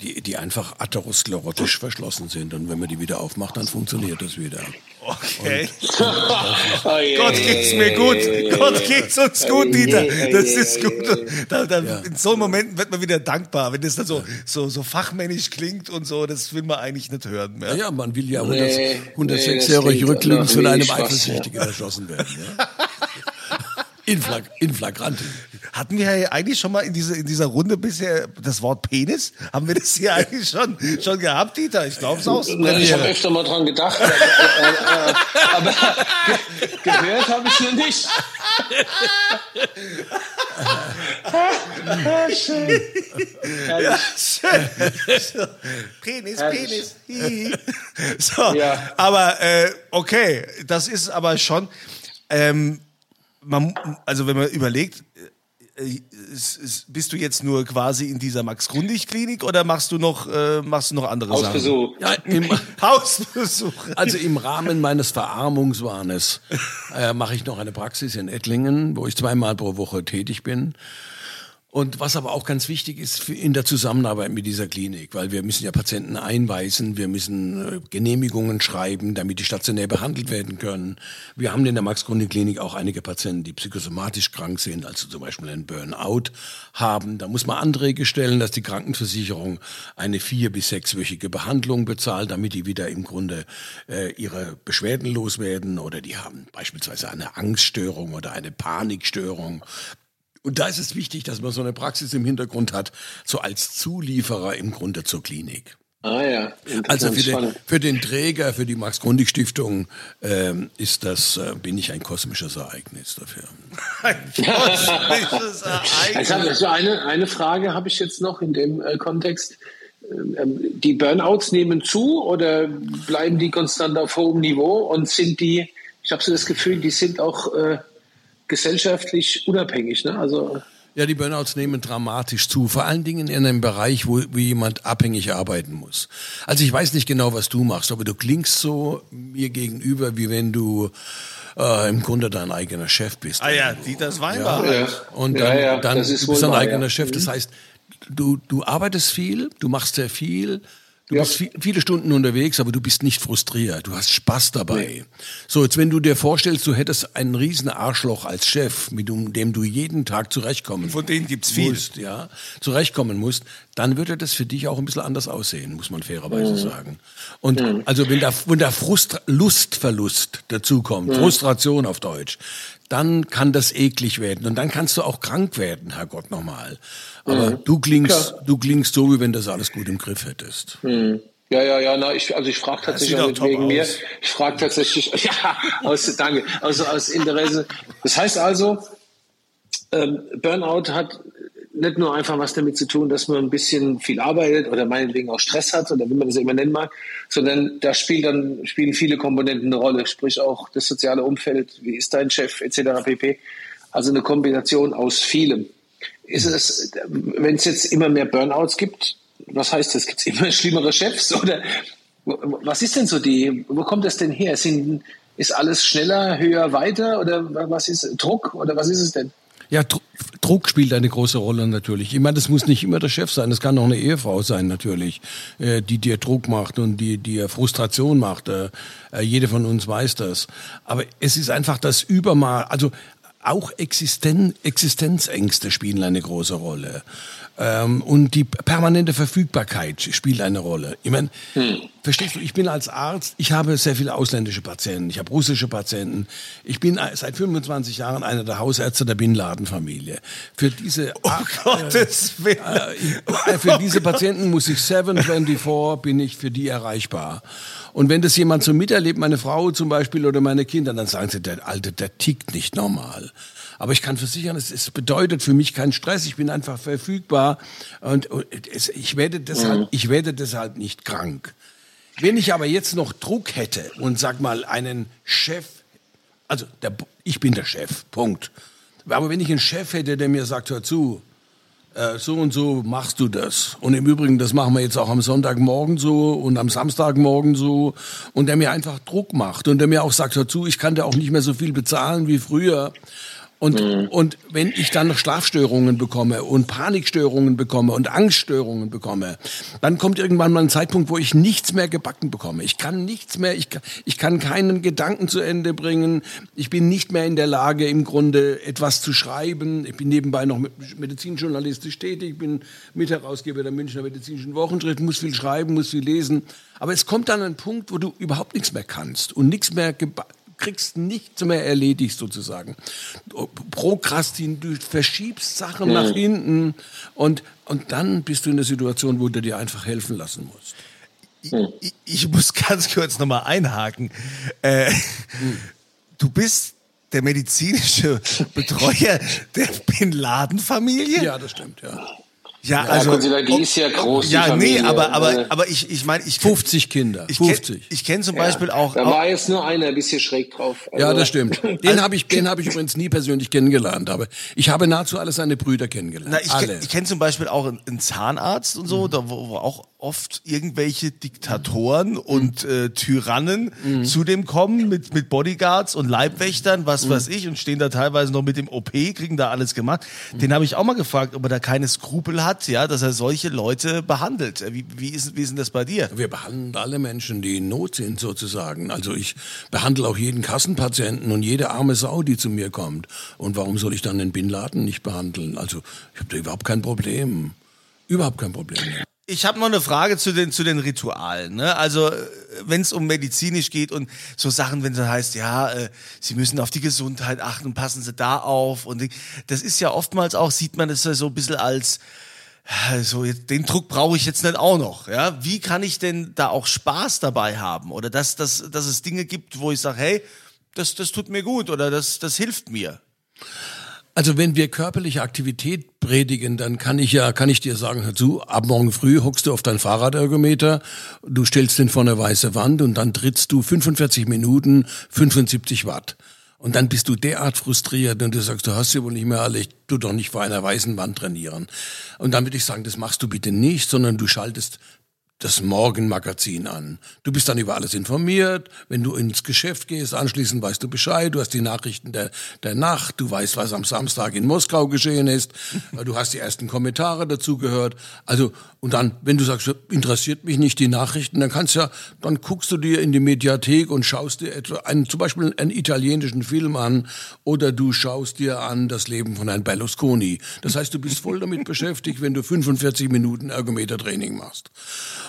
die, die einfach atherosklerotisch verschlossen sind. Und wenn man die wieder aufmacht, dann funktioniert das wieder. Okay. Oh, je, Gott geht's mir gut. Gott geht's uns gut, Dieter. Das ist gut. Da, da, Ja. In so Momenten wird man wieder dankbar, wenn das dann so, so, so fachmännisch klingt und so. Das will man eigentlich nicht hören mehr. Ja, man will ja Nee, 100, nee, das 106-jährig klingt rücklings von einem Eifersüchtigen erschossen werden. Ja? In, Flag, in. Hatten wir ja eigentlich schon mal in, diese, in dieser Runde bisher das Wort Penis? Haben wir das hier eigentlich schon, schon gehabt, Dieter? Ich glaube es auch. Ich habe öfter mal dran gedacht, aber, äh, äh, aber ge gehört habe ich noch nicht. Ah, schön. Herrlich. Schön. So. Penis, Herrlich. Penis. So, Ja. aber äh, okay, das ist aber schon, ähm, man, also wenn man überlegt, äh, ist, ist, bist du jetzt nur quasi in dieser Max-Grundig-Klinik oder machst du noch, äh, machst du noch andere Sachen? Hausbesuch. Ja, im, Hausbesuch. Also im Rahmen meines Verarmungswahnes äh, mache ich noch eine Praxis in Ettlingen, wo ich zweimal pro Woche tätig bin. Und was aber auch ganz wichtig ist in der Zusammenarbeit mit dieser Klinik, weil wir müssen ja Patienten einweisen, wir müssen äh, Genehmigungen schreiben, damit die stationär behandelt werden können. Wir haben in der Max-Grunde-Klinik auch einige Patienten, die psychosomatisch krank sind, also zum Beispiel einen Burnout haben. Da muss man Anträge stellen, dass die Krankenversicherung eine vier- bis sechswöchige Behandlung bezahlt, damit die wieder im Grunde äh, ihre Beschwerden loswerden oder die haben beispielsweise eine Angststörung oder eine Panikstörung und da ist es wichtig, dass man so eine Praxis im Hintergrund hat, so als Zulieferer im Grunde zur Klinik. Ah ja. Also für den, für den, Träger, für die Max-Grundig-Stiftung ähm, ist das, äh, bin ich ein kosmisches Ereignis dafür. ein kosmisches Ereignis. Also eine, eine Frage habe ich jetzt noch in dem äh, Kontext. Ähm, ähm, die Burnouts nehmen zu oder bleiben die konstant auf hohem Niveau und sind die, ich habe so das Gefühl, die sind auch äh, gesellschaftlich unabhängig. Ne? Also ja, die Burnouts nehmen dramatisch zu, vor allen Dingen in einem Bereich, wo, wo jemand abhängig arbeiten muss. Also ich weiß nicht genau, was du machst, aber du klingst so mir gegenüber, wie wenn du äh, im Grunde dein eigener Chef bist. Ah ja, Dieters Weinbach. Ja. ja. Und dann, ja, ja, dann du bist dein eigener ja. Chef. Das mhm. heißt, du, du arbeitest viel, du machst sehr viel, Du ja. bist viel, viele Stunden unterwegs, aber du bist nicht frustriert. Du hast Spaß dabei. Nee. So, jetzt wenn du dir vorstellst, du hättest einen riesen Arschloch als Chef, mit dem du jeden Tag zurechtkommen Von denen gibt's viel. Musst, ja, zurechtkommen musst, dann würde das für dich auch ein bisschen anders aussehen, muss man fairerweise mhm. sagen. Und mhm. also wenn da, wenn da Frust, Lustverlust dazukommt, mhm. Frustration auf Deutsch, dann kann das eklig werden und dann kannst du auch krank werden, Herrgott nochmal. Aber mhm. du klingst, Klar. du klingst so, wie wenn du das alles gut im Griff hättest. Mhm. Ja, ja, ja, na, ich, also ich frage tatsächlich auch wegen mir. Ich frage tatsächlich, ja, aus, danke, also aus Interesse. Das heißt also, ähm, Burnout hat nicht nur einfach was damit zu tun, dass man ein bisschen viel arbeitet oder meinetwegen auch Stress hat oder wie man das immer nennen mag, sondern da spielt dann, spielen viele Komponenten eine Rolle, sprich auch das soziale Umfeld, wie ist dein Chef etc. pp. Also eine Kombination aus vielem ist es, wenn es jetzt immer mehr Burnouts gibt, was heißt das? Gibt es immer schlimmere Chefs oder was ist denn so die, wo kommt das denn her? Sind, ist alles schneller, höher, weiter oder was ist Druck oder was ist es denn? Ja, Druck spielt eine große Rolle natürlich. Ich meine, das muss nicht immer der Chef sein, das kann auch eine Ehefrau sein natürlich, äh, die dir Druck macht und die dir Frustration macht. Äh, äh, jede von uns weiß das. Aber es ist einfach das Übermaß, also auch Existen Existenzängste spielen eine große Rolle. Ähm, und die permanente Verfügbarkeit spielt eine Rolle. Ich meine, hm. verstehst du, ich bin als Arzt, ich habe sehr viele ausländische Patienten, ich habe russische Patienten. Ich bin seit 25 Jahren einer der Hausärzte der Bin Laden-Familie. Für diese, oh Gottes äh. Äh, für diese Patienten muss ich 724, bin ich für die erreichbar. Und wenn das jemand so miterlebt, meine Frau zum Beispiel oder meine Kinder, dann sagen sie, der Alte, der tickt nicht normal. Aber ich kann versichern, es, es bedeutet für mich keinen Stress. Ich bin einfach verfügbar und, und es, ich werde deshalb, mhm. ich werde deshalb nicht krank. Wenn ich aber jetzt noch Druck hätte und sag mal einen Chef, also der, ich bin der Chef, Punkt. Aber wenn ich einen Chef hätte, der mir sagt, hör zu, äh, so und so machst du das. Und im Übrigen, das machen wir jetzt auch am Sonntagmorgen so und am Samstagmorgen so. Und der mir einfach Druck macht und der mir auch sagt, hör zu, ich kann dir auch nicht mehr so viel bezahlen wie früher. Und, mhm. und wenn ich dann noch Schlafstörungen bekomme und Panikstörungen bekomme und Angststörungen bekomme, dann kommt irgendwann mal ein Zeitpunkt, wo ich nichts mehr gebacken bekomme. Ich kann nichts mehr, ich kann, ich kann keinen Gedanken zu Ende bringen. Ich bin nicht mehr in der Lage, im Grunde etwas zu schreiben. Ich bin nebenbei noch medizinjournalistisch tätig, bin Mitherausgeber der Münchner Medizinischen Wochenschrift, muss viel schreiben, muss viel lesen. Aber es kommt dann ein Punkt, wo du überhaupt nichts mehr kannst und nichts mehr kriegst nichts mehr erledigt sozusagen. Prokrastin, du verschiebst Sachen mhm. nach hinten und, und dann bist du in der Situation, wo du dir einfach helfen lassen musst. Ich, ich muss ganz kurz nochmal einhaken. Äh, mhm. Du bist der medizinische Betreuer der Bin Laden Familie? Ja, das stimmt, ja. Ja, Ja, also die ist ja groß, die Ja, nee, aber aber Äh, aber ich ich meine, ich 50 Kinder, ich 50. kenn, ich kenne zum Beispiel auch, Da auch war jetzt nur einer ein bisschen schräg drauf. Ja, Also- das stimmt. Den habe ich, den habe ich übrigens nie persönlich kennengelernt, aber ich habe nahezu alle seine Brüder kennengelernt. Na, ich alle. kenn- ich kenne zum Beispiel auch einen, einen Zahnarzt und so, da, wo, wo auch oft irgendwelche Diktatoren und äh, Tyrannen zu dem kommen mit, mit Bodyguards und Leibwächtern, was weiß ich, und stehen da teilweise noch mit dem OP, kriegen da alles gemacht. Den habe ich auch mal gefragt, ob er da keine Skrupel hat, ja, dass er solche Leute behandelt. Wie, wie, ist, wie ist denn das bei dir? Wir behandeln alle Menschen, die in Not sind, sozusagen. Also ich behandle auch jeden Kassenpatienten und jede arme Sau, die zu mir kommt. Und warum soll ich dann den Bin Laden nicht behandeln? Also ich habe da überhaupt kein Problem. Überhaupt kein Problem. Ich habe noch eine Frage zu den zu den Ritualen. Ne? Also wenn es um medizinisch geht und so Sachen, wenn es heißt, ja, äh, Sie müssen auf die Gesundheit achten passen Sie da auf und das ist ja oftmals auch sieht man das so ein bisschen als äh, so jetzt, den Druck brauche ich jetzt nicht auch noch. Ja, wie kann ich denn da auch Spaß dabei haben oder dass dass dass es Dinge gibt, wo ich sage, hey, das das tut mir gut oder das das hilft mir. Also wenn wir körperliche Aktivität predigen, dann kann ich ja, kann ich dir sagen, hör zu, ab morgen früh hockst du auf dein Fahrradergometer, du stellst den vor eine weiße Wand und dann trittst du 45 Minuten 75 Watt. Und dann bist du derart frustriert und du sagst, du hast ja wohl nicht mehr alle, ich tu doch nicht vor einer weißen Wand trainieren. Und dann würde ich sagen, das machst du bitte nicht, sondern du schaltest das Morgenmagazin an. Du bist dann über alles informiert. Wenn du ins Geschäft gehst, anschließend weißt du Bescheid. Du hast die Nachrichten der, der Nacht. Du weißt, was am Samstag in Moskau geschehen ist. Du hast die ersten Kommentare dazu gehört. Also, und dann, wenn du sagst, interessiert mich nicht die Nachrichten, dann kannst du ja, dann guckst du dir in die Mediathek und schaust dir etwa einen, zum Beispiel einen italienischen Film an oder du schaust dir an das Leben von Herrn Berlusconi. Das heißt, du bist voll damit beschäftigt, wenn du 45 Minuten Ergometertraining machst.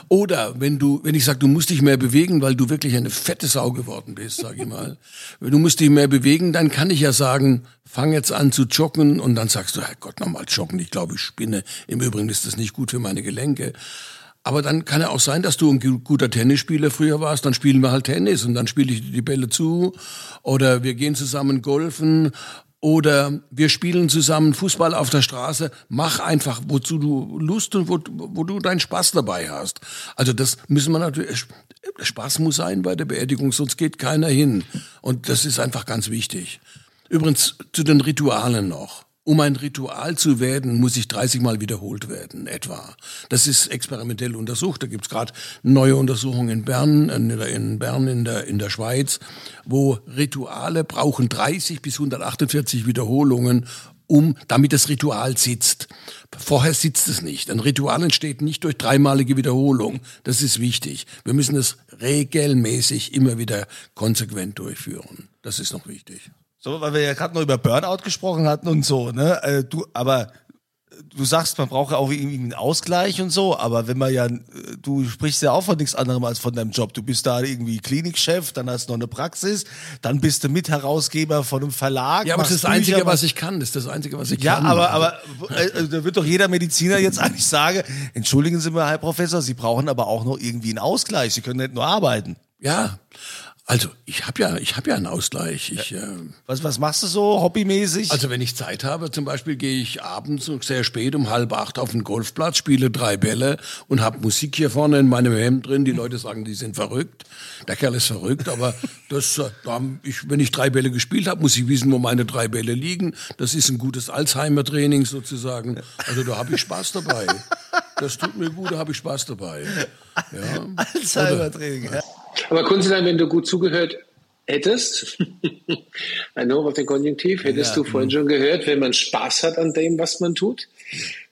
Oder wenn du, wenn ich sage, du musst dich mehr bewegen, weil du wirklich eine fette Sau geworden bist, sag ich mal. Wenn du musst dich mehr bewegen, dann kann ich ja sagen, fang jetzt an zu joggen und dann sagst du, Herrgott, nochmal joggen, ich glaube, ich spinne. Im Übrigen ist das nicht gut für meine Gelenke. Aber dann kann ja auch sein, dass du ein gu- guter Tennisspieler früher warst, dann spielen wir halt Tennis und dann spiele ich die Bälle zu oder wir gehen zusammen golfen oder wir spielen zusammen Fußball auf der Straße. Mach einfach, wozu du Lust und wo, wo du deinen Spaß dabei hast. Also das müssen wir natürlich, Spaß muss sein bei der Beerdigung, sonst geht keiner hin. Und das ist einfach ganz wichtig. Übrigens zu den Ritualen noch. Um ein Ritual zu werden, muss ich 30 Mal wiederholt werden, etwa. Das ist experimentell untersucht. Da gibt's gerade neue Untersuchungen in Bern, in Bern in der, in der Schweiz, wo Rituale brauchen 30 bis 148 Wiederholungen, um, damit das Ritual sitzt. Vorher sitzt es nicht. Ein Ritual entsteht nicht durch dreimalige Wiederholung. Das ist wichtig. Wir müssen es regelmäßig immer wieder konsequent durchführen. Das ist noch wichtig. So, weil wir ja gerade noch über Burnout gesprochen hatten und so, ne? Äh, du, aber äh, du sagst, man braucht ja auch irgendwie einen Ausgleich und so, aber wenn man ja, äh, du sprichst ja auch von nichts anderem als von deinem Job. Du bist da irgendwie Klinikchef, dann hast du noch eine Praxis, dann bist du Mitherausgeber von einem Verlag. Ja, aber das ist das Einzige, was ich kann. Das ist das Einzige, was ich Ja, kann. aber, aber äh, da wird doch jeder Mediziner jetzt eigentlich sagen, entschuldigen Sie mal, Herr Professor, Sie brauchen aber auch noch irgendwie einen Ausgleich. Sie können nicht nur arbeiten. Ja, also ich habe ja, ich habe ja einen Ausgleich. Ich, äh, Was, was machst du so hobbymäßig? also wenn ich Zeit habe, zum Beispiel gehe ich abends sehr spät um halb acht auf den Golfplatz, spiele drei Bälle und habe Musik hier vorne in meinem Hemd drin. Die Leute sagen, die sind verrückt. Der Kerl ist verrückt, aber das, äh, da, ich, wenn ich drei Bälle gespielt habe, muss ich wissen, wo meine drei Bälle liegen. Das ist ein gutes Alzheimer-Training sozusagen. Also da habe ich Spaß dabei. Das tut mir gut, da habe ich Spaß dabei. Ja. Alzheimer-Training. Ja. Aber Kunstlein, wenn du gut zugehört hättest, ein Hoch auf den Konjunktiv, hättest du vorhin schon gehört, wenn man Spaß hat an dem, was man tut,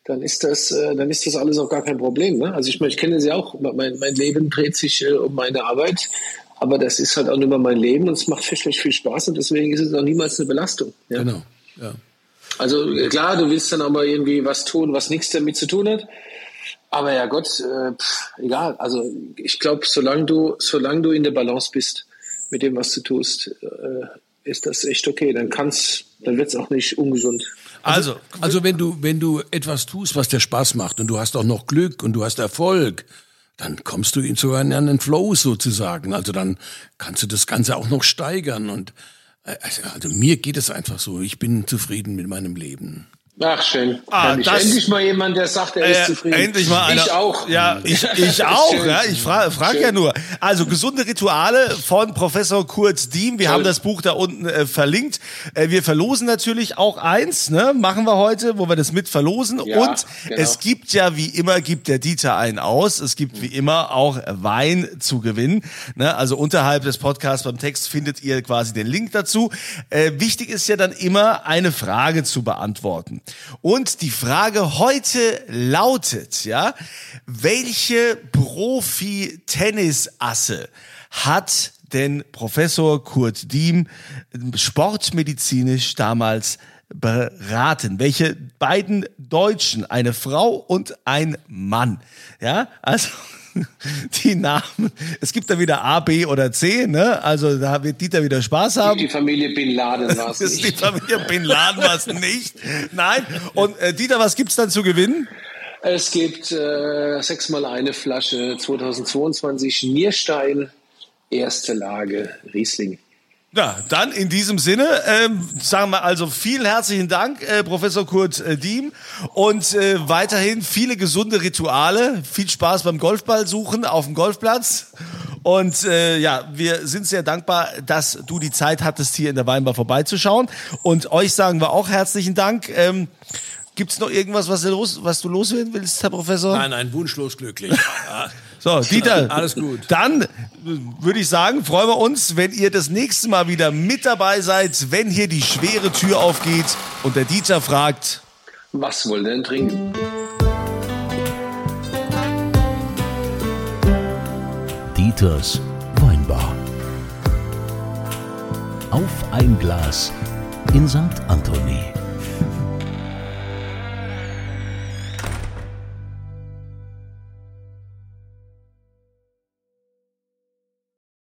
dann ist das, äh, dann ist das alles auch gar kein Problem. Ne? Also ich meine, ich kenne das ja auch, mein, mein Leben dreht sich äh, um meine Arbeit, aber das ist halt auch nur mein Leben und es macht fürchterlich viel Spaß und deswegen ist es auch niemals eine Belastung. Ja? Genau. Ja. Also äh, klar, du willst dann aber irgendwie was tun, was nichts damit zu tun hat. Aber ja Gott, äh, pff, egal. Also ich glaube, solange du, solange du in der Balance bist mit dem, was du tust, äh, ist das echt okay. Dann kann's, dann wird's auch nicht ungesund. Also, Also wenn du, wenn du etwas tust, was dir Spaß macht und du hast auch noch Glück und du hast Erfolg, dann kommst du in so einen, Flow sozusagen. Also dann kannst du das Ganze auch noch steigern und äh, also, also mir geht es einfach so. Ich bin zufrieden mit meinem Leben. Ach, schön. Ah, Endlich. das- endlich mal jemand, der sagt, er ist Äh, zufrieden. endlich mal einer. Ich auch. Ja, ich, ich auch. Schön. ja, ich frage frag ja nur. Also gesunde Rituale von Professor Kurt Diem. Wir Toll. haben das Buch da unten äh, verlinkt. Äh, wir verlosen natürlich auch eins. Ne, machen wir heute, wo wir das mit verlosen. Ja, Und genau. es gibt ja wie immer gibt der Dieter einen aus. Es gibt wie immer auch Wein zu gewinnen. Ne, also unterhalb des Podcasts beim Text findet ihr quasi den Link dazu. Äh, wichtig ist ja dann immer eine Frage zu beantworten. Und die Frage heute lautet, ja, welche Profi-Tennisasse hat denn Professor Kurt Diem sportmedizinisch damals beraten? Welche beiden Deutschen, eine Frau und ein Mann? Ja, also die Namen. Es gibt da wieder A, B oder C, ne? Also da wird Dieter wieder Spaß haben. Die Familie Bin Laden war es ist die nicht. Familie Bin Laden was nicht. Nein. Und äh, Dieter, was gibt's dann zu gewinnen? Es gibt äh, sechsmal eine Flasche 2022 Nierstein, erste Lage Riesling. Ja, dann in diesem Sinne ähm, sagen wir also vielen herzlichen Dank, äh, Professor Kurt äh, Diem, und äh, weiterhin viele gesunde Rituale. Viel Spaß beim Golfball suchen auf dem Golfplatz. Und äh, ja, wir sind sehr dankbar, dass du die Zeit hattest, hier in der Weinbar vorbeizuschauen. Und euch sagen wir auch herzlichen Dank. Ähm, Gibt es noch irgendwas, was du, los, was du loswerden willst, Herr Professor? Nein, nein, wunschlos glücklich. So, Dieter. Alles gut. Dann äh, würde ich sagen, freuen wir uns, wenn ihr das nächste Mal wieder mit dabei seid, wenn hier die schwere Tür aufgeht und der Dieter fragt, Was wollt ihr denn trinken? Dieters Weinbar. Auf ein Glas in St. Anthony.